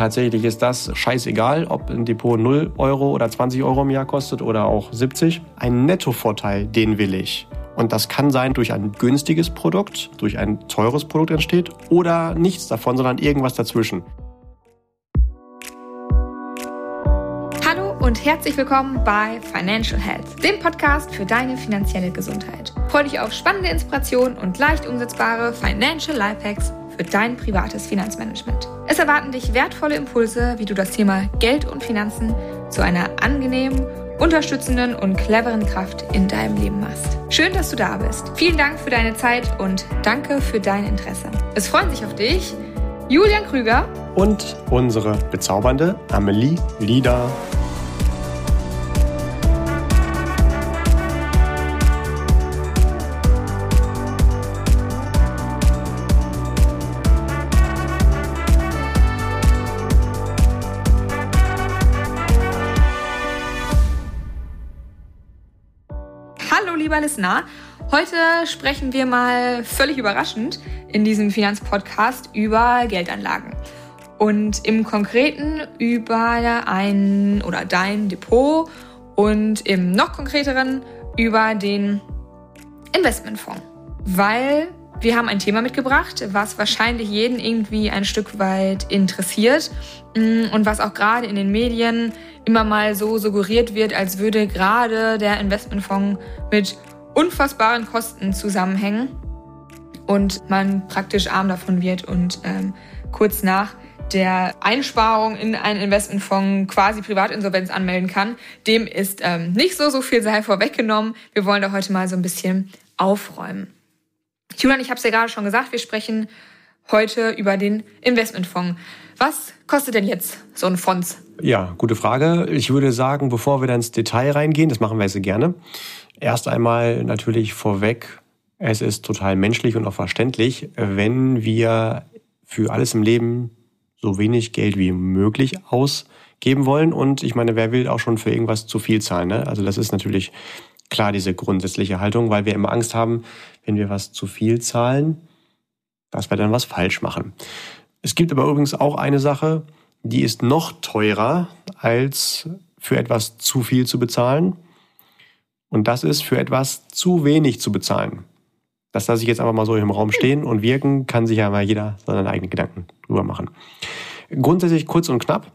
Tatsächlich ist das scheißegal, ob ein Depot 0 Euro oder 20 Euro im Jahr kostet oder auch 70. Ein Nettovorteil, den will ich. Und das kann sein durch ein günstiges Produkt, durch ein teures Produkt entsteht oder nichts davon, sondern irgendwas dazwischen. Hallo und herzlich willkommen bei Financial Health, dem Podcast für deine finanzielle Gesundheit. Freue dich auf spannende Inspirationen und leicht umsetzbare Financial Lifehacks für dein privates Finanzmanagement. Erwarten dich wertvolle Impulse, wie du das Thema Geld und Finanzen zu einer angenehmen, unterstützenden und cleveren Kraft in deinem Leben machst. Schön, dass du da bist. Vielen Dank für deine Zeit und danke für dein Interesse. Es freuen sich auf dich Julian Krüger und unsere bezaubernde Amelie Lieder. Lieber Listener. Heute sprechen wir mal völlig überraschend in diesem Finanzpodcast über Geldanlagen. Und im Konkreten über ein oder dein Depot und im noch konkreteren über den Investmentfonds. Weil wir haben ein Thema mitgebracht, was wahrscheinlich jeden irgendwie ein Stück weit interessiert mm, und was auch gerade in den Medien immer mal so suggeriert wird, als würde gerade der Investmentfonds mit unfassbaren Kosten zusammenhängen und man praktisch arm davon wird und ähm, kurz nach der Einsparung in einen Investmentfonds quasi Privatinsolvenz anmelden kann. Dem ist ähm, nicht so, so viel sei vorweggenommen. Wir wollen da heute mal so ein bisschen aufräumen. Julian, ich habe es ja gerade schon gesagt, wir sprechen heute über den Investmentfonds. Was kostet denn jetzt so ein Fonds? Ja, gute Frage. Ich würde sagen, bevor wir dann ins Detail reingehen, das machen wir sehr gerne. Erst einmal natürlich vorweg, es ist total menschlich und auch verständlich, wenn wir für alles im Leben so wenig Geld wie möglich ausgeben wollen. Und ich meine, wer will auch schon für irgendwas zu viel zahlen? Ne? Also das ist natürlich klar, diese grundsätzliche Haltung, weil wir immer Angst haben, wenn wir was zu viel zahlen, dass wir dann was falsch machen. Es gibt aber übrigens auch eine Sache, die ist noch teurer, als für etwas zu viel zu bezahlen. Und das ist für etwas zu wenig zu bezahlen. Das lasse ich jetzt einfach mal so im Raum stehen und wirken, kann sich ja mal jeder seine eigenen Gedanken drüber machen. Grundsätzlich kurz und knapp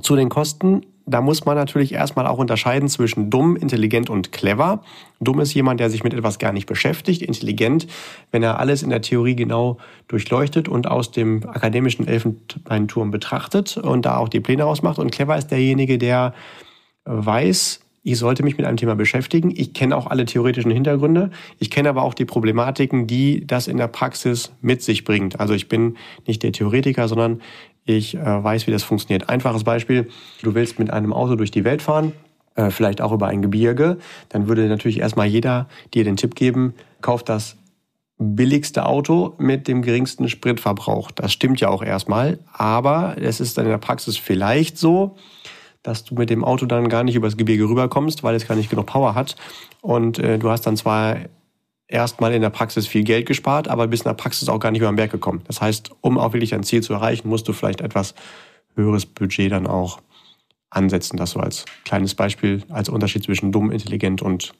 zu den Kosten. Da muss man natürlich erstmal auch unterscheiden zwischen dumm, intelligent und clever. Dumm ist jemand, der sich mit etwas gar nicht beschäftigt. Intelligent, wenn er alles in der Theorie genau durchleuchtet und aus dem akademischen Elfenbeinturm betrachtet und da auch die Pläne ausmacht. Und clever ist derjenige, der weiß, ich sollte mich mit einem Thema beschäftigen. Ich kenne auch alle theoretischen Hintergründe. Ich kenne aber auch die Problematiken, die das in der Praxis mit sich bringt. Also ich bin nicht der Theoretiker, sondern ich äh, weiß, wie das funktioniert. Einfaches Beispiel. Du willst mit einem Auto durch die Welt fahren, äh, vielleicht auch über ein Gebirge. Dann würde natürlich erstmal jeder dir den Tipp geben, kauf das billigste Auto mit dem geringsten Spritverbrauch. Das stimmt ja auch erstmal. Aber es ist dann in der Praxis vielleicht so, dass du mit dem Auto dann gar nicht übers Gebirge rüberkommst, weil es gar nicht genug Power hat. Und äh, du hast dann zwar erstmal in der Praxis viel Geld gespart, aber bist in der Praxis auch gar nicht über den Berg gekommen. Das heißt, um auch wirklich dein Ziel zu erreichen, musst du vielleicht etwas höheres Budget dann auch ansetzen. Das so als kleines Beispiel, als Unterschied zwischen dumm, intelligent und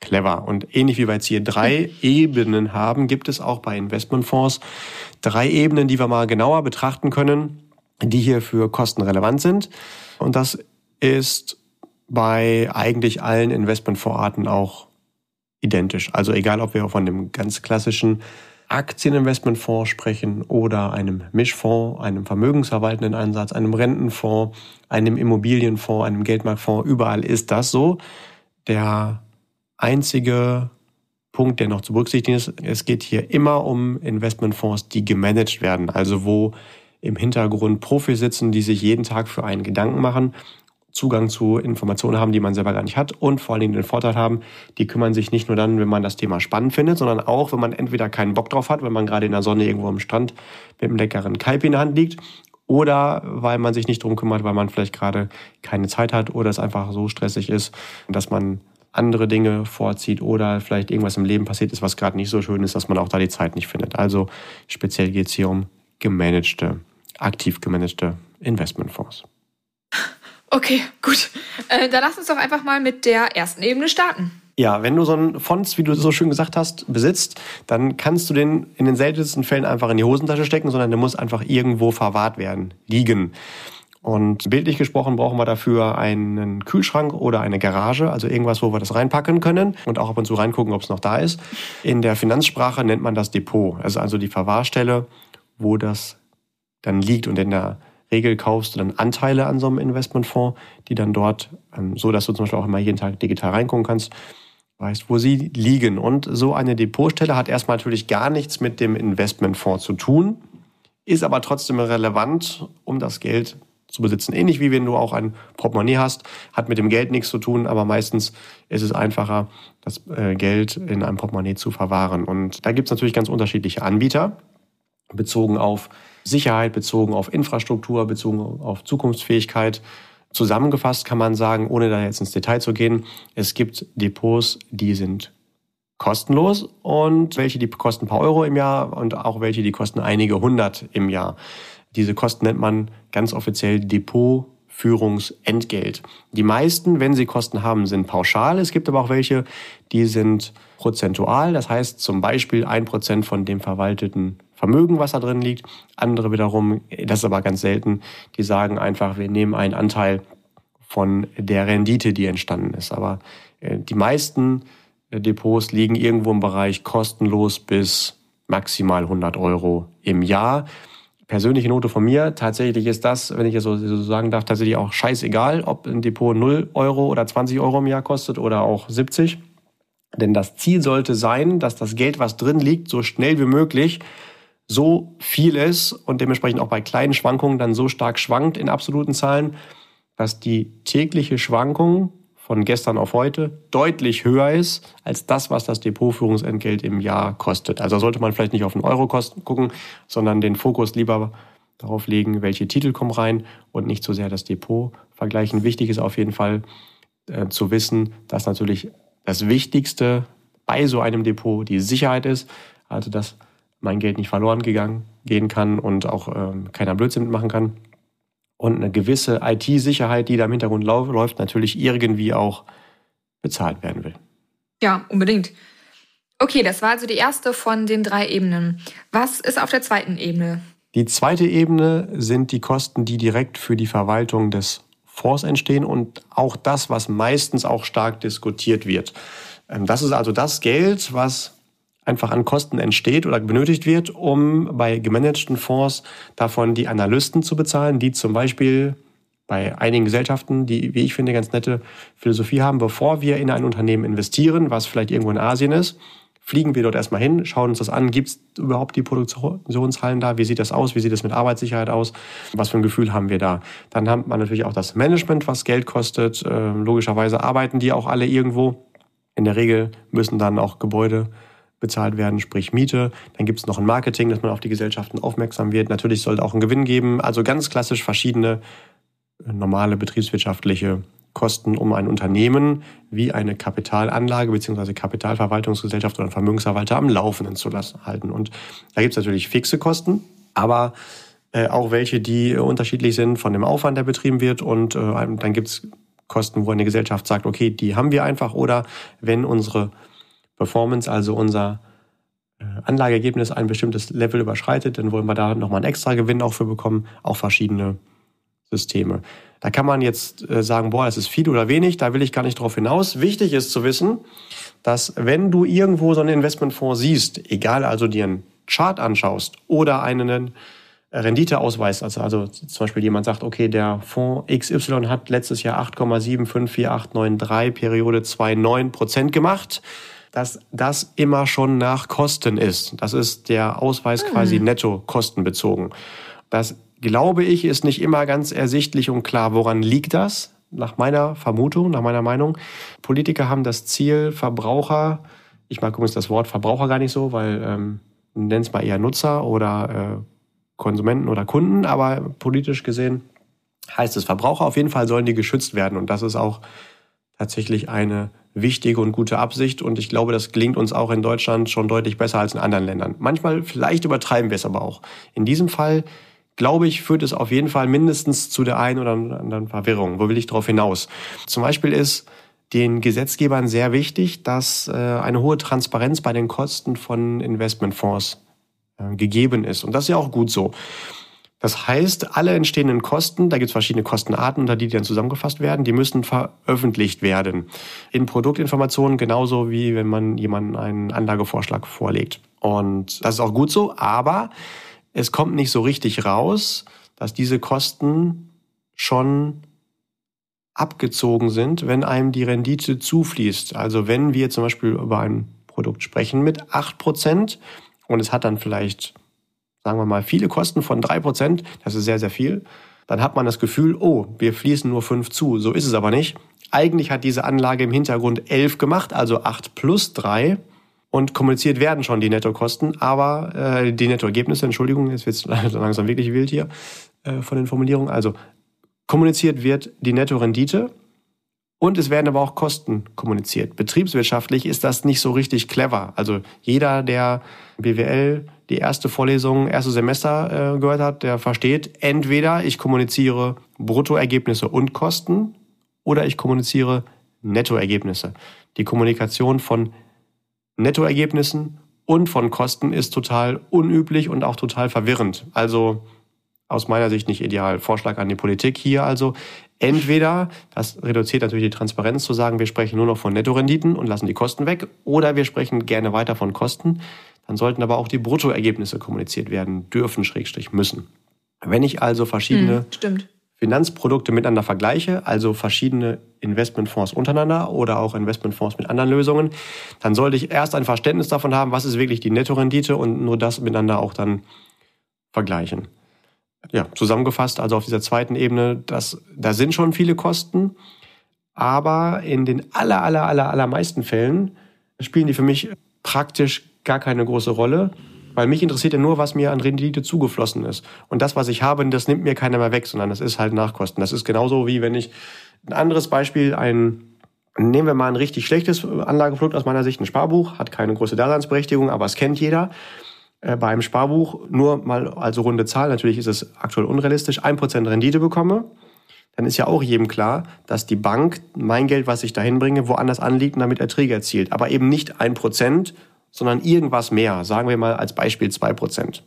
clever. Und ähnlich wie wir jetzt hier drei Ebenen haben, gibt es auch bei Investmentfonds drei Ebenen, die wir mal genauer betrachten können, die hier für Kosten relevant sind. Und das ist bei eigentlich allen Investmentvorarten auch identisch. Also egal, ob wir von dem ganz klassischen Aktieninvestmentfonds sprechen oder einem Mischfonds, einem vermögensverwaltenden Einsatz, einem Rentenfonds, einem Immobilienfonds, einem Geldmarktfonds, überall ist das so. Der einzige Punkt, der noch zu berücksichtigen ist, es geht hier immer um Investmentfonds, die gemanagt werden, also wo im Hintergrund Profis sitzen, die sich jeden Tag für einen Gedanken machen, Zugang zu Informationen haben, die man selber gar nicht hat und vor allen Dingen den Vorteil haben, die kümmern sich nicht nur dann, wenn man das Thema spannend findet, sondern auch, wenn man entweder keinen Bock drauf hat, wenn man gerade in der Sonne irgendwo am Strand mit einem leckeren Kalb in der Hand liegt oder weil man sich nicht drum kümmert, weil man vielleicht gerade keine Zeit hat oder es einfach so stressig ist, dass man andere Dinge vorzieht oder vielleicht irgendwas im Leben passiert ist, was gerade nicht so schön ist, dass man auch da die Zeit nicht findet. Also speziell geht es hier um gemanagte aktiv gemanagte Investmentfonds. Okay, gut. Äh, dann lass uns doch einfach mal mit der ersten Ebene starten. Ja, wenn du so einen Fonds, wie du so schön gesagt hast, besitzt, dann kannst du den in den seltensten Fällen einfach in die Hosentasche stecken, sondern der muss einfach irgendwo verwahrt werden, liegen. Und bildlich gesprochen brauchen wir dafür einen Kühlschrank oder eine Garage, also irgendwas, wo wir das reinpacken können und auch ab und zu reingucken, ob es noch da ist. In der Finanzsprache nennt man das Depot, also also die Verwahrstelle, wo das dann liegt und in der Regel kaufst du dann Anteile an so einem Investmentfonds, die dann dort, ähm, so dass du zum Beispiel auch immer jeden Tag digital reingucken kannst, weißt, wo sie liegen. Und so eine Depotstelle hat erstmal natürlich gar nichts mit dem Investmentfonds zu tun, ist aber trotzdem relevant, um das Geld zu besitzen. Ähnlich wie wenn du auch ein Portemonnaie hast, hat mit dem Geld nichts zu tun, aber meistens ist es einfacher, das äh, Geld in einem Portemonnaie zu verwahren. Und da gibt es natürlich ganz unterschiedliche Anbieter, bezogen auf Sicherheit, bezogen auf Infrastruktur, bezogen auf Zukunftsfähigkeit. Zusammengefasst kann man sagen, ohne da jetzt ins Detail zu gehen, es gibt Depots, die sind kostenlos und welche die kosten ein paar Euro im Jahr und auch welche die kosten einige hundert im Jahr. Diese Kosten nennt man ganz offiziell Depotführungsentgelt. Die meisten, wenn sie Kosten haben, sind pauschal. Es gibt aber auch welche, die sind prozentual. Das heißt zum Beispiel ein Prozent von dem verwalteten Vermögen, was da drin liegt. Andere wiederum, das ist aber ganz selten, die sagen einfach, wir nehmen einen Anteil von der Rendite, die entstanden ist. Aber äh, die meisten äh, Depots liegen irgendwo im Bereich kostenlos bis maximal 100 Euro im Jahr persönliche Note von mir. Tatsächlich ist das, wenn ich es so, sagen darf, tatsächlich auch scheißegal, ob ein Depot 0 Euro oder 20 Euro im Jahr kostet oder auch 70. Denn das Ziel sollte sein, dass das Geld, was drin liegt, so schnell wie möglich so viel ist und dementsprechend auch bei kleinen Schwankungen dann so stark schwankt in absoluten Zahlen, dass die tägliche Schwankung von gestern auf heute deutlich höher ist als das, was das Depotführungsentgelt im Jahr kostet. Also sollte man vielleicht nicht auf den Euro gucken, sondern den Fokus lieber darauf legen, welche Titel kommen rein und nicht so sehr das Depot vergleichen. Wichtig ist auf jeden Fall äh, zu wissen, dass natürlich das Wichtigste bei so einem Depot die Sicherheit ist, also dass mein Geld nicht verloren gegangen gehen kann und auch ähm, keiner Blödsinn mitmachen kann und eine gewisse IT-Sicherheit, die da im Hintergrund läuft, natürlich irgendwie auch bezahlt werden will. Ja, unbedingt. Okay, das war also die erste von den drei Ebenen. Was ist auf der zweiten Ebene? Die zweite Ebene sind die Kosten, die direkt für die Verwaltung des Fonds entstehen und auch das, was meistens auch stark diskutiert wird. Ähm, das ist also das Geld, was einfach an Kosten entsteht oder benötigt wird, um bei gemanagten Fonds davon die Analysten zu bezahlen, die zum Beispiel bei einigen Gesellschaften, die, wie ich finde, ganz nette Philosophie haben, bevor wir in ein Unternehmen investieren, was vielleicht irgendwo in Asien ist, fliegen wir dort erstmal hin, schauen uns das an, gibt es überhaupt die Produktionshallen da, wie sieht das aus, wie sieht das mit Arbeitssicherheit aus, was für ein Gefühl haben wir da. Dann hat man natürlich auch das Management, was Geld kostet. Ähm, logischerweise arbeiten die auch alle irgendwo. In der Regel müssen dann auch Gebäude bezahlt werden, sprich Miete. Dann gibt es noch ein Marketing, dass man auf die Gesellschaften aufmerksam wird. Natürlich sollte auch ein Gewinn geben. Also ganz klassisch verschiedene äh, normale betriebswirtschaftliche Kosten, um ein Unternehmen wie eine Kapitalanlage bzw. Kapitalverwaltungsgesellschaft oder ein Vermögensverwalter am Laufenden zu lassen, halten. Und da gibt es natürlich fixe Kosten, aber äh, auch welche, die äh, unterschiedlich sind von dem Aufwand, der betrieben wird. Und äh, dann gibt es Kosten, wo eine Gesellschaft sagt, okay, die haben wir einfach. Oder wenn unsere Performance, also unser äh, Anlageergebnis ein bestimmtes Level überschreitet, dann wollen wir da nochmal einen extra Gewinn auch für bekommen, auch verschiedene Systeme. Da kann man jetzt äh, sagen, boah, das ist viel oder wenig, da will ich gar nicht drauf hinaus. Wichtig ist zu wissen, dass wenn du irgendwo so einen Investmentfonds siehst, egal also dir einen Chart anschaust oder einen Renditeausweis, also, also zum Beispiel jemand sagt, okay, der Fonds XY hat letztes Jahr 8,754893 Periode 2,9 Prozent gemacht, dass das immer schon nach Kosten ist. Das ist der Ausweis hm. quasi netto kostenbezogen. Das glaube ich ist nicht immer ganz ersichtlich und klar. Woran liegt das? Nach meiner Vermutung, nach meiner Meinung. Politiker haben das Ziel, Verbraucher, ich mag übrigens das Wort Verbraucher gar nicht so, weil ähm, nenn es mal eher Nutzer oder äh, Konsumenten oder Kunden, aber politisch gesehen heißt es Verbraucher. Auf jeden Fall sollen die geschützt werden und das ist auch tatsächlich eine wichtige und gute Absicht. Und ich glaube, das gelingt uns auch in Deutschland schon deutlich besser als in anderen Ländern. Manchmal, vielleicht übertreiben wir es aber auch. In diesem Fall glaube ich, führt es auf jeden Fall mindestens zu der einen oder anderen Verwirrung. Wo will ich darauf hinaus? Zum Beispiel ist den Gesetzgebern sehr wichtig, dass äh, eine hohe Transparenz bei den Kosten von Investmentfonds äh, gegeben ist. Und das ist ja auch gut so. Das heißt, alle entstehenden Kosten, da gibt es verschiedene Kostenarten, unter die, die dann zusammengefasst werden, die müssen veröffentlicht werden. In Produktinformationen genauso wie wenn man jemanden einen Anlagevorschlag vorlegt. Und das ist auch gut so, aber es kommt nicht so richtig raus, dass diese Kosten schon abgezogen sind, wenn einem die Rendite zufließt. Also wenn wir zum Beispiel über ein Produkt sprechen mit acht Prozent und es hat dann vielleicht sagen wir mal, viele Kosten von drei Prozent, das ist sehr, sehr viel, dann hat man das Gefühl, oh, wir fließen nur fünf zu. So ist es aber nicht. Eigentlich hat diese Anlage im Hintergrund elf gemacht, also acht plus drei und kommuniziert werden schon die Nettokosten, aber äh, die Nettoergebnisse, Entschuldigung, jetzt wird es langsam wirklich wild hier äh, von den Formulierungen. Also kommuniziert wird die Nettorendite und es werden aber auch Kosten kommuniziert. Betriebswirtschaftlich ist das nicht so richtig clever. Also jeder, der BWL die erste Vorlesung, erste Semester äh, gehört hat, der versteht, entweder ich kommuniziere Bruttoergebnisse und Kosten oder ich kommuniziere Nettoergebnisse. Die Kommunikation von Nettoergebnissen und von Kosten ist total unüblich und auch total verwirrend. Also aus meiner Sicht nicht ideal. Vorschlag an die Politik hier also. Entweder, das reduziert natürlich die Transparenz, zu sagen, wir sprechen nur noch von Nettorenditen und lassen die Kosten weg, oder wir sprechen gerne weiter von Kosten. Dann sollten aber auch die Bruttoergebnisse kommuniziert werden dürfen, Schrägstrich müssen. Wenn ich also verschiedene hm, Finanzprodukte miteinander vergleiche, also verschiedene Investmentfonds untereinander oder auch Investmentfonds mit anderen Lösungen, dann sollte ich erst ein Verständnis davon haben, was ist wirklich die Nettorendite und nur das miteinander auch dann vergleichen. Ja, zusammengefasst, also auf dieser zweiten Ebene, das, da sind schon viele Kosten, aber in den aller, aller, aller, allermeisten Fällen spielen die für mich praktisch gar keine große Rolle, weil mich interessiert ja nur, was mir an Rendite zugeflossen ist. Und das, was ich habe, das nimmt mir keiner mehr weg, sondern das ist halt Nachkosten. Das ist genauso wie wenn ich ein anderes Beispiel, ein Nehmen wir mal ein richtig schlechtes Anlageprodukt aus meiner Sicht, ein Sparbuch, hat keine große Daseinsberechtigung, aber es kennt jeder. Äh, bei einem Sparbuch, nur mal also runde Zahl, natürlich ist es aktuell unrealistisch, ein Prozent Rendite bekomme, dann ist ja auch jedem klar, dass die Bank mein Geld, was ich dahin bringe, woanders anliegt und damit Erträge erzielt. Aber eben nicht ein Prozent, sondern irgendwas mehr. Sagen wir mal als Beispiel zwei Prozent,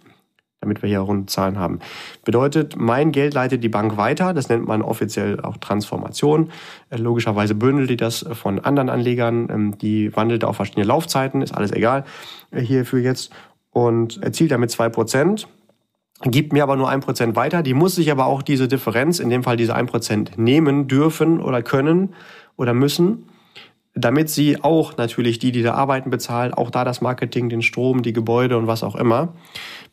damit wir hier runde Zahlen haben. Bedeutet, mein Geld leitet die Bank weiter. Das nennt man offiziell auch Transformation. Äh, logischerweise bündelt die das von anderen Anlegern. Ähm, die wandelt auf verschiedene Laufzeiten. Ist alles egal äh, hierfür jetzt. Und erzielt damit zwei Prozent gibt mir aber nur ein Prozent weiter. Die muss sich aber auch diese Differenz, in dem Fall diese ein Prozent, nehmen dürfen oder können oder müssen damit sie auch natürlich die, die da arbeiten, bezahlen, auch da das Marketing, den Strom, die Gebäude und was auch immer.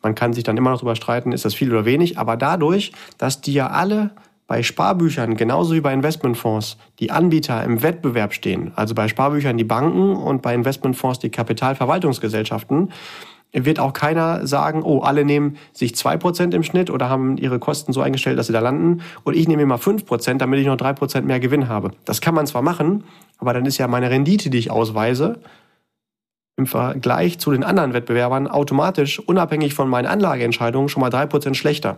Man kann sich dann immer noch darüber streiten, ist das viel oder wenig, aber dadurch, dass die ja alle bei Sparbüchern, genauso wie bei Investmentfonds, die Anbieter im Wettbewerb stehen, also bei Sparbüchern die Banken und bei Investmentfonds die Kapitalverwaltungsgesellschaften, wird auch keiner sagen, oh, alle nehmen sich zwei Prozent im Schnitt oder haben ihre Kosten so eingestellt, dass sie da landen und ich nehme fünf Prozent, damit ich noch drei Prozent mehr Gewinn habe. Das kann man zwar machen, aber dann ist ja meine Rendite, die ich ausweise, im Vergleich zu den anderen Wettbewerbern automatisch, unabhängig von meinen Anlageentscheidungen, schon mal drei Prozent schlechter.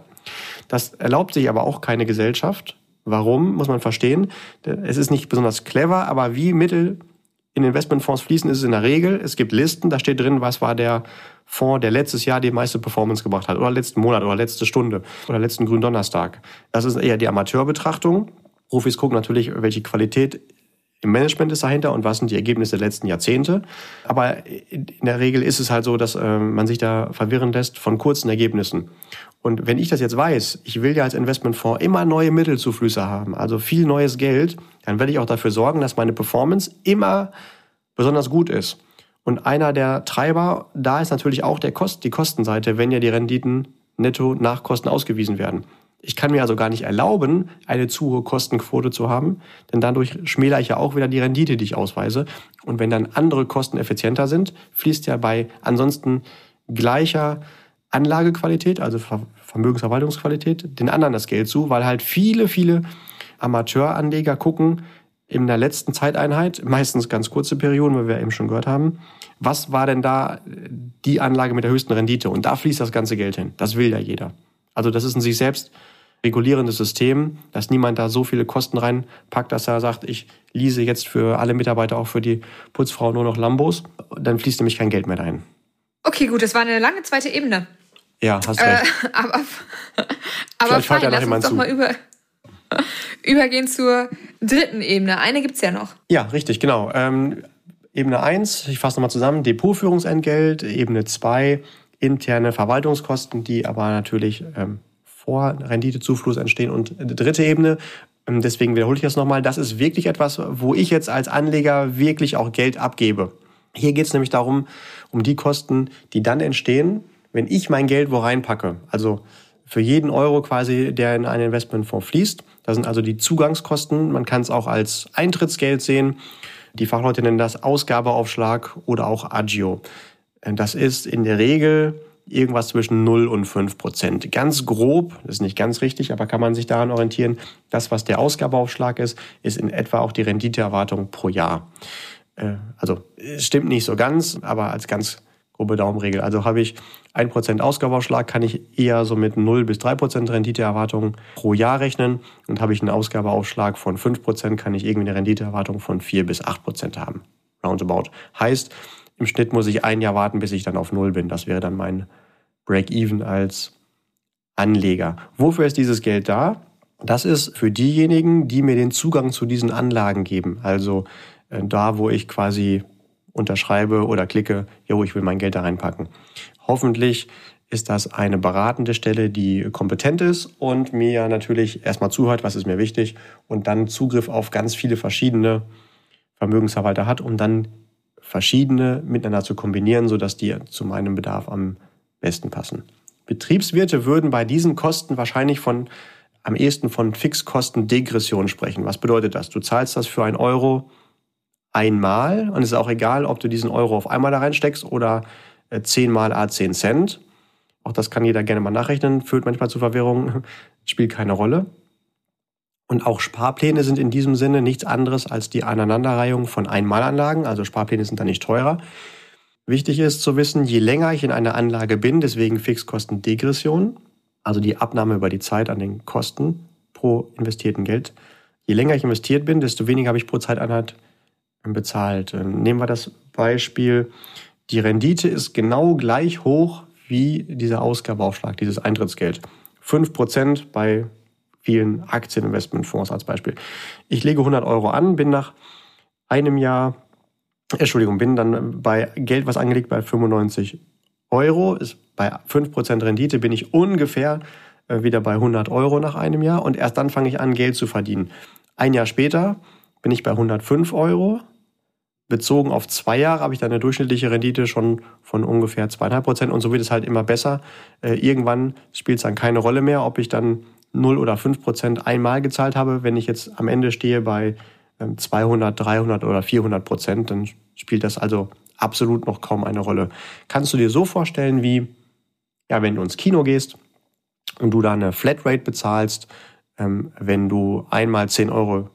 Das erlaubt sich aber auch keine Gesellschaft. Warum, muss man verstehen. Es ist nicht besonders clever, aber wie Mittel in Investmentfonds fließen, ist es in der Regel, es gibt Listen, da steht drin, was war der Fonds, der letztes Jahr die meiste Performance gebracht hat, oder letzten Monat, oder letzte Stunde, oder letzten grünen Donnerstag. Das ist eher die Amateurbetrachtung. Profis gucken natürlich, welche Qualität im Management ist dahinter und was sind die Ergebnisse der letzten Jahrzehnte. Aber in der Regel ist es halt so, dass äh, man sich da verwirren lässt von kurzen Ergebnissen. Und wenn ich das jetzt weiß, ich will ja als Investmentfonds immer neue Mittelzuflüsse haben, also viel neues Geld, dann werde ich auch dafür sorgen, dass meine Performance immer besonders gut ist. Und einer der Treiber, da ist natürlich auch der Kost, die Kostenseite, wenn ja die Renditen netto nach Kosten ausgewiesen werden. Ich kann mir also gar nicht erlauben, eine zu hohe Kostenquote zu haben, denn dadurch schmälere ich ja auch wieder die Rendite, die ich ausweise. Und wenn dann andere Kosten effizienter sind, fließt ja bei ansonsten gleicher Anlagequalität, also Vermögensverwaltungsqualität, den anderen das Geld zu, weil halt viele, viele Amateuranleger gucken, in der letzten Zeiteinheit, meistens ganz kurze Perioden, wie wir eben schon gehört haben, was war denn da die Anlage mit der höchsten Rendite? Und da fließt das ganze Geld hin. Das will ja jeder. Also das ist ein sich selbst regulierendes System, dass niemand da so viele Kosten reinpackt, dass er sagt, ich lease jetzt für alle Mitarbeiter, auch für die Putzfrau nur noch Lambos. Dann fließt nämlich kein Geld mehr dahin. Okay, gut, das war eine lange zweite Ebene. Ja, hast recht. Äh, aber aber fein, ja lass uns doch zu. mal über, übergehen zur dritten Ebene. Eine gibt's ja noch. Ja, richtig, genau. Ähm, Ebene 1, ich fasse nochmal zusammen, Depotführungsentgelt. Ebene 2, interne Verwaltungskosten, die aber natürlich ähm, vor Renditezufluss entstehen. Und dritte Ebene, ähm, deswegen wiederhole ich das nochmal, das ist wirklich etwas, wo ich jetzt als Anleger wirklich auch Geld abgebe. Hier geht es nämlich darum, um die Kosten, die dann entstehen, wenn ich mein Geld wo reinpacke. Also für jeden Euro quasi, der in einen Investmentfonds fließt. Das sind also die Zugangskosten. Man kann es auch als Eintrittsgeld sehen. Die Fachleute nennen das Ausgabeaufschlag oder auch Agio. Das ist in der Regel irgendwas zwischen 0 und 5 Prozent. Ganz grob, das ist nicht ganz richtig, aber kann man sich daran orientieren, das, was der Ausgabeaufschlag ist, ist in etwa auch die Renditeerwartung pro Jahr. Äh, also stimmt nicht so ganz, aber als ganz grobe Daumenregel. Also habe ich 1% Ausgabeaufschlag, kann ich eher so mit 0 bis 3% Renditeerwartung pro Jahr rechnen. Und habe ich einen Ausgabeaufschlag von 5%, kann ich irgendwie eine Renditeerwartung von 4 bis 8% haben. Roundabout. Heißt, im Schnitt muss ich ein Jahr warten, bis ich dann auf Null bin. Das wäre dann mein Break-Even als Anleger. Wofür ist dieses Geld da? Das ist für diejenigen, die mir den Zugang zu diesen Anlagen geben. Also äh, da, wo ich quasi unterschreibe oder klicke, jo, ich will mein Geld da reinpacken. Hoffentlich ist das eine beratende Stelle, die kompetent ist und mir natürlich erstmal zuhört, was ist mir wichtig, und dann Zugriff auf ganz viele verschiedene Vermögensverwalter hat, um dann verschiedene miteinander zu kombinieren, sodass die zu meinem Bedarf am besten passen. Betriebswirte würden bei diesen Kosten wahrscheinlich von am ehesten von Fixkostendegression sprechen. Was bedeutet das? Du zahlst das für ein Euro einmal und es ist auch egal, ob du diesen Euro auf einmal da reinsteckst oder äh, zehnmal a 10 Cent. Auch das kann jeder gerne mal nachrechnen, führt manchmal zu Verwirrung, spielt keine Rolle. Und auch Sparpläne sind in diesem Sinne nichts anderes als die Aneinanderreihung von Einmalanlagen. Also Sparpläne sind da nicht teurer. Wichtig ist zu wissen, je länger ich in einer Anlage bin, deswegen Fixkostendegression, also die Abnahme über die Zeit an den Kosten pro investierten Geld, je länger ich investiert bin, desto weniger habe ich pro Zeiteinheit bezahlt. Ähm, nehmen wir das Beispiel, die Rendite ist genau gleich hoch wie dieser Ausgabeaufschlag, dieses Eintrittsgeld. 5% bei vielen Aktieninvestmentfonds als Beispiel. Ich lege 100 Euro an, bin nach einem Jahr, Entschuldigung, bin dann bei Geld, was angelegt bei 95 Euro, ist bei 5% Rendite bin ich ungefähr äh, wieder bei 100 Euro nach einem Jahr und erst dann fange ich an, Geld zu verdienen. Ein Jahr später bin ich bei 105 Euro. Bezogen auf zwei Jahre habe ich dann eine durchschnittliche Rendite schon von ungefähr zweieinhalb Prozent und so wird es halt immer besser. Äh, irgendwann spielt es dann keine Rolle mehr, ob ich dann 0 oder 5 Prozent einmal gezahlt habe, wenn ich jetzt am Ende stehe bei 200, ähm, 300 oder 400 Prozent, dann spielt das also absolut noch kaum eine Rolle. Kannst du dir so vorstellen, wie, ja, wenn du ins Kino gehst und du da eine Flatrate bezahlst, ähm, wenn du einmal 10 Euro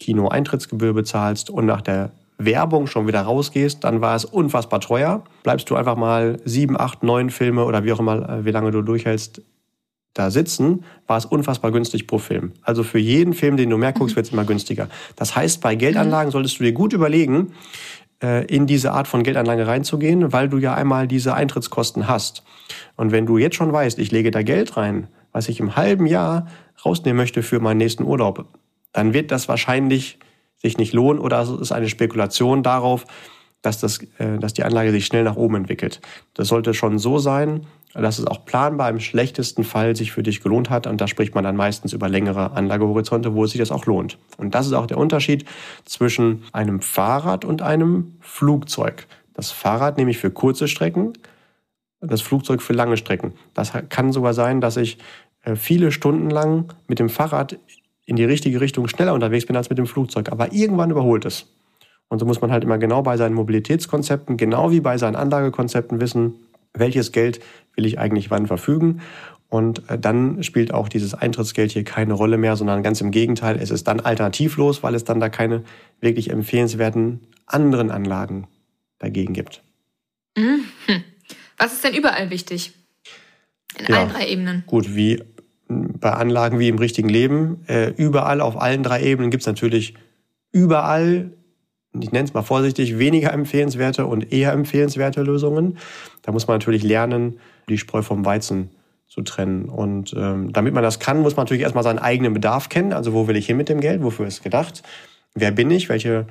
Kino-Eintrittsgebühr bezahlst und nach der Werbung schon wieder rausgehst, dann war es unfassbar teuer. Bleibst du einfach mal sieben, acht, neun Filme oder wie auch immer, äh, wie lange du durchhältst, da sitzen, war es unfassbar günstig pro Film. Also für jeden Film, den du mehr guckst, mhm. wird es immer günstiger. Das heißt, bei Geldanlagen mhm. solltest du dir gut überlegen, äh, in diese Art von Geldanlage reinzugehen, weil du ja einmal diese Eintrittskosten hast. Und wenn du jetzt schon weißt, ich lege da Geld rein, was ich im halben Jahr rausnehmen möchte für meinen nächsten Urlaub, dann wird das wahrscheinlich sich nicht lohnen oder es ist eine Spekulation darauf, dass, das, äh, dass die Anlage sich schnell nach oben entwickelt. Das sollte schon so sein, dass es auch planbar im schlechtesten Fall sich für dich gelohnt hat. Und da spricht man dann meistens über längere Anlagehorizonte, wo es sich das auch lohnt. Und das ist auch der Unterschied zwischen einem Fahrrad und einem Flugzeug. Das Fahrrad nehme ich für kurze Strecken, das Flugzeug für lange Strecken. Das kann sogar sein, dass ich äh, viele Stunden lang mit dem Fahrrad in die richtige Richtung schneller unterwegs bin als mit dem Flugzeug. Aber irgendwann überholt es. Und so muss man halt immer genau bei seinen Mobilitätskonzepten, genau wie bei seinen Anlagekonzepten wissen, welches Geld will ich eigentlich wann verfügen. Und äh, dann spielt auch dieses Eintrittsgeld hier keine Rolle mehr, sondern ganz im Gegenteil, es ist dann alternativlos, weil es dann da keine wirklich empfehlenswerten anderen Anlagen dagegen gibt. Mhm. Was ist denn überall wichtig? In ja. allen drei Ebenen. Gut, wie bei Anlagen wie im richtigen Leben. Äh, überall auf allen drei Ebenen gibt es natürlich überall, ich nenne es mal vorsichtig, weniger empfehlenswerte und eher empfehlenswerte Lösungen. Da muss man natürlich lernen, die Spreu vom Weizen zu trennen. Und ähm, damit man das kann, muss man natürlich erstmal seinen eigenen Bedarf kennen. Also wo will ich hin mit dem Geld? Wofür ist es gedacht? Wer bin ich? Welche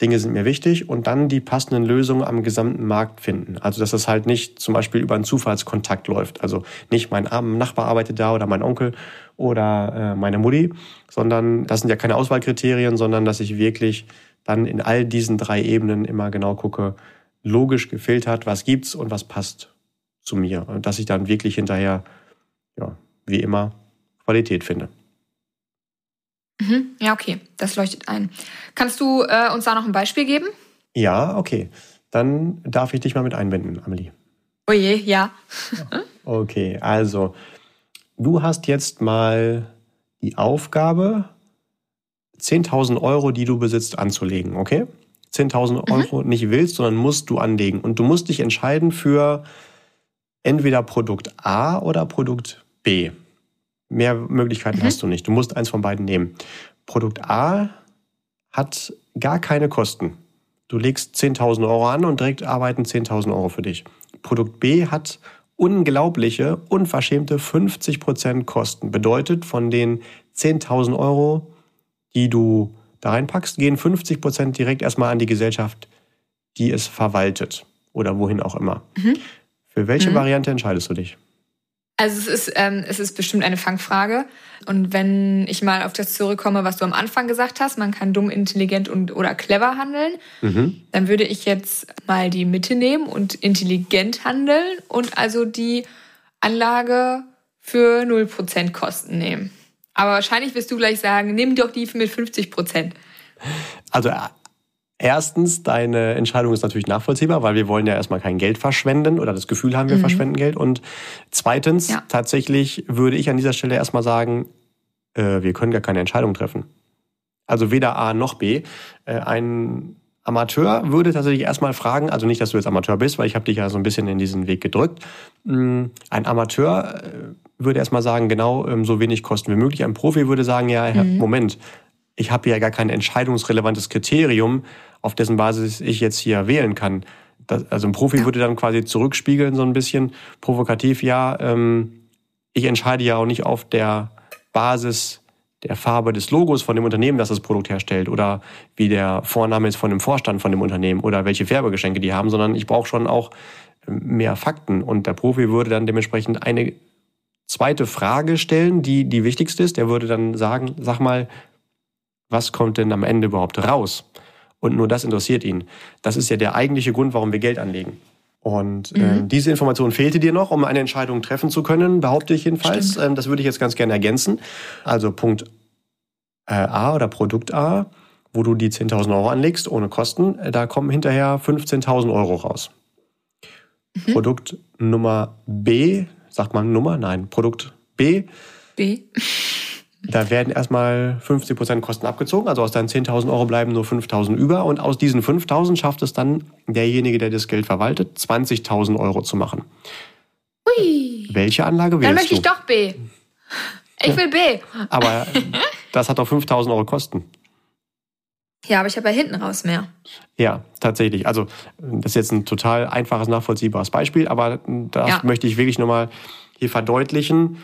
Dinge sind mir wichtig? Und dann die passenden Lösungen am gesamten Markt finden. Also dass das halt nicht zum Beispiel über einen Zufallskontakt läuft. Also nicht mein Nachbar arbeitet da oder mein Onkel oder äh, meine Mutti, sondern das sind ja keine Auswahlkriterien, sondern dass ich wirklich dann in all diesen drei Ebenen immer genau gucke, logisch gefiltert, was gibt's und was passt zu mir. Und dass ich dann wirklich hinterher, ja, wie immer, Qualität finde. Mhm. Ja, okay, das leuchtet ein. Kannst du äh, uns da noch ein Beispiel geben? Ja, okay. Dann darf ich dich mal mit einbinden, Amelie. Oje, oh ja. okay, also du hast jetzt mal die Aufgabe, 10.000 Euro, die du besitzt, anzulegen, okay? 10.000 Euro mhm. nicht willst, sondern musst du anlegen. Und du musst dich entscheiden für entweder Produkt A oder Produkt B. Mehr Möglichkeiten mhm. hast du nicht. Du musst eins von beiden nehmen. Produkt A hat gar keine Kosten. Du legst 10.000 Euro an und direkt arbeiten 10.000 Euro für dich. Produkt B hat unglaubliche, unverschämte 50% Kosten. Bedeutet, von den 10.000 Euro, die du da reinpackst, gehen 50% direkt erstmal an die Gesellschaft, die es verwaltet oder wohin auch immer. Mhm. Für welche mhm. Variante entscheidest du dich? Also es ist, ähm, es ist bestimmt eine Fangfrage. Und wenn ich mal auf das zurückkomme, was du am Anfang gesagt hast, man kann dumm, intelligent und oder clever handeln, mhm. dann würde ich jetzt mal die Mitte nehmen und intelligent handeln und also die Anlage für 0% Kosten nehmen. Aber wahrscheinlich wirst du gleich sagen, nimm doch die mit 50%. Also Erstens, deine Entscheidung ist natürlich nachvollziehbar, weil wir wollen ja erstmal kein Geld verschwenden oder das Gefühl haben, wir mhm. verschwenden Geld. Und zweitens, ja. tatsächlich würde ich an dieser Stelle erstmal sagen, äh, wir können gar keine Entscheidung treffen. Also weder A noch B. Äh, ein Amateur würde tatsächlich erstmal fragen, also nicht, dass du jetzt Amateur bist, weil ich habe dich ja so ein bisschen in diesen Weg gedrückt. Mm, ein Amateur äh, würde erstmal sagen, genau ähm, so wenig Kosten wie möglich. Ein Profi würde sagen, ja, mhm. Moment, ich habe ja gar kein entscheidungsrelevantes Kriterium, auf dessen Basis ich jetzt hier wählen kann. Das, also ein Profi ja. würde dann quasi zurückspiegeln, so ein bisschen provokativ, ja, ähm, ich entscheide ja auch nicht auf der Basis der Farbe des Logos von dem Unternehmen, das das Produkt herstellt oder wie der Vorname ist von dem Vorstand von dem Unternehmen oder welche Werbegeschenke die haben, sondern ich brauche schon auch ähm, mehr Fakten. Und der Profi würde dann dementsprechend eine zweite Frage stellen, die die wichtigste ist. Der würde dann sagen, sag mal, was kommt denn am Ende überhaupt raus? Und nur das interessiert ihn. Das ist ja der eigentliche Grund, warum wir Geld anlegen. Und äh, mhm. diese Information fehlte dir noch, um eine Entscheidung treffen zu können, behaupte ich jedenfalls. Ähm, das würde ich jetzt ganz gerne ergänzen. Also Punkt äh, A oder Produkt A, wo du die 10.000 Euro anlegst ohne Kosten, äh, da kommen hinterher 15.000 Euro raus. Mhm. Produkt Nummer B, sagt man Nummer? Nein, Produkt B. B. Da werden erstmal 50 Prozent Kosten abgezogen, also aus deinen 10.000 Euro bleiben nur 5.000 über und aus diesen 5.000 schafft es dann derjenige, der das Geld verwaltet, 20.000 Euro zu machen. Ui. Welche Anlage wählst du? Dann möchte ich doch B. Ich will B. Aber das hat doch 5.000 Euro Kosten. Ja, aber ich habe ja hinten raus mehr. Ja, tatsächlich. Also das ist jetzt ein total einfaches, nachvollziehbares Beispiel, aber das ja. möchte ich wirklich nochmal hier verdeutlichen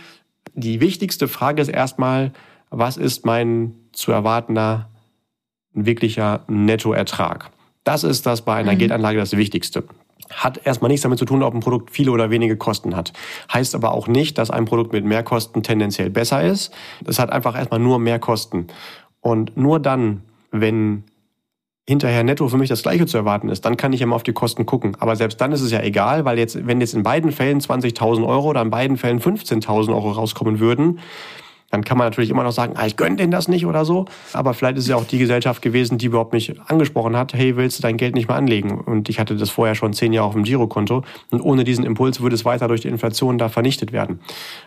die wichtigste Frage ist erstmal, was ist mein zu erwartender wirklicher Nettoertrag? Das ist das bei einer mhm. Geldanlage das Wichtigste. Hat erstmal nichts damit zu tun, ob ein Produkt viele oder wenige Kosten hat. Heißt aber auch nicht, dass ein Produkt mit mehr Kosten tendenziell besser ist. Es hat einfach erstmal nur mehr Kosten. Und nur dann, wenn hinterher netto für mich das gleiche zu erwarten ist, dann kann ich immer auf die Kosten gucken. Aber selbst dann ist es ja egal, weil jetzt, wenn jetzt in beiden Fällen 20.000 Euro oder in beiden Fällen 15.000 Euro rauskommen würden, dann kann man natürlich immer noch sagen, ah, ich gönne denen das nicht oder so. Aber vielleicht ist es ja auch die Gesellschaft gewesen, die überhaupt nicht angesprochen hat, hey, willst du dein Geld nicht mehr anlegen? Und ich hatte das vorher schon zehn Jahre auf dem Girokonto. Und ohne diesen Impuls würde es weiter durch die Inflation da vernichtet werden.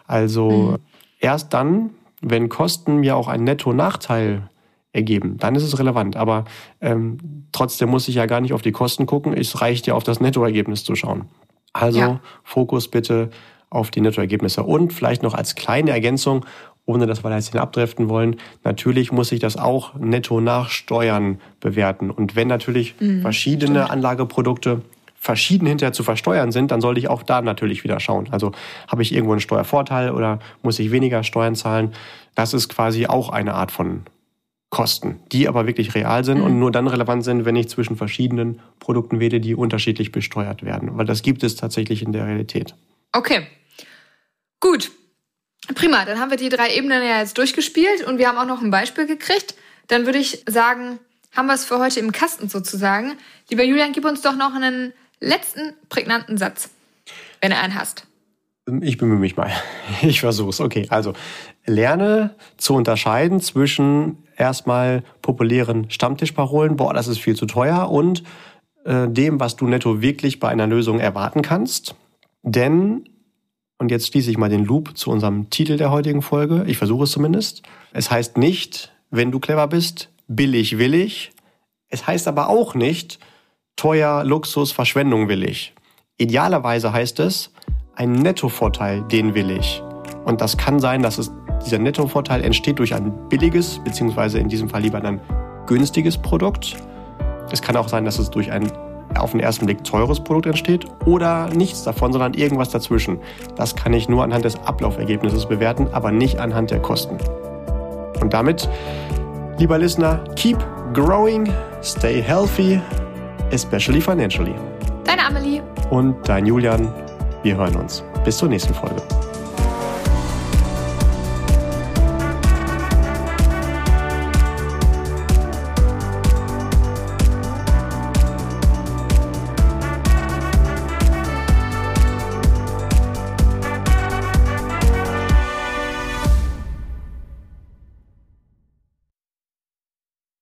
Also mhm. erst dann, wenn Kosten mir auch einen Netto-Nachteil ergeben. Dann ist es relevant. Aber ähm, trotzdem muss ich ja gar nicht auf die Kosten gucken. Es reicht ja auf das Nettoergebnis zu schauen. Also ja. Fokus bitte auf die Nettoergebnisse. Und vielleicht noch als kleine Ergänzung, ohne dass wir da jetzt abdriften wollen, natürlich muss ich das auch netto nach Steuern bewerten. Und wenn natürlich mhm, verschiedene stimmt. Anlageprodukte verschieden hinterher zu versteuern sind, dann sollte ich auch da natürlich wieder schauen. Also habe ich irgendwo einen Steuervorteil oder muss ich weniger Steuern zahlen? Das ist quasi auch eine Art von Kosten, die aber wirklich real sind mhm. und nur dann relevant sind, wenn ich zwischen verschiedenen Produkten wähle, die unterschiedlich besteuert werden. Weil das gibt es tatsächlich in der Realität. Okay. Gut. Prima. Dann haben wir die drei Ebenen ja jetzt durchgespielt und wir haben auch noch ein Beispiel gekriegt. Dann würde ich sagen, haben wir es für heute im Kasten sozusagen. Lieber Julian, gib uns doch noch einen letzten prägnanten Satz, wenn du einen hast. Ich bemühe mich mal. Ich versuch's. Okay, also lerne zu unterscheiden zwischen erstmal populären Stammtischparolen, boah, das ist viel zu teuer, und äh, dem, was du netto wirklich bei einer Lösung erwarten kannst. Denn, und jetzt schließe ich mal den Loop zu unserem Titel der heutigen Folge, ich versuche es zumindest, es heißt nicht, wenn du clever bist, billig willig. Es heißt aber auch nicht, teuer, Luxus, Verschwendung willig. Idealerweise heißt es, ein Nettovorteil, den will ich. Und das kann sein, dass es, dieser Nettovorteil entsteht durch ein billiges, beziehungsweise in diesem Fall lieber ein günstiges Produkt. Es kann auch sein, dass es durch ein auf den ersten Blick teures Produkt entsteht oder nichts davon, sondern irgendwas dazwischen. Das kann ich nur anhand des Ablaufergebnisses bewerten, aber nicht anhand der Kosten. Und damit, lieber Listener, keep growing, stay healthy, especially financially. Deine Amelie. Und dein Julian. Wir hören uns. Bis zur nächsten Folge.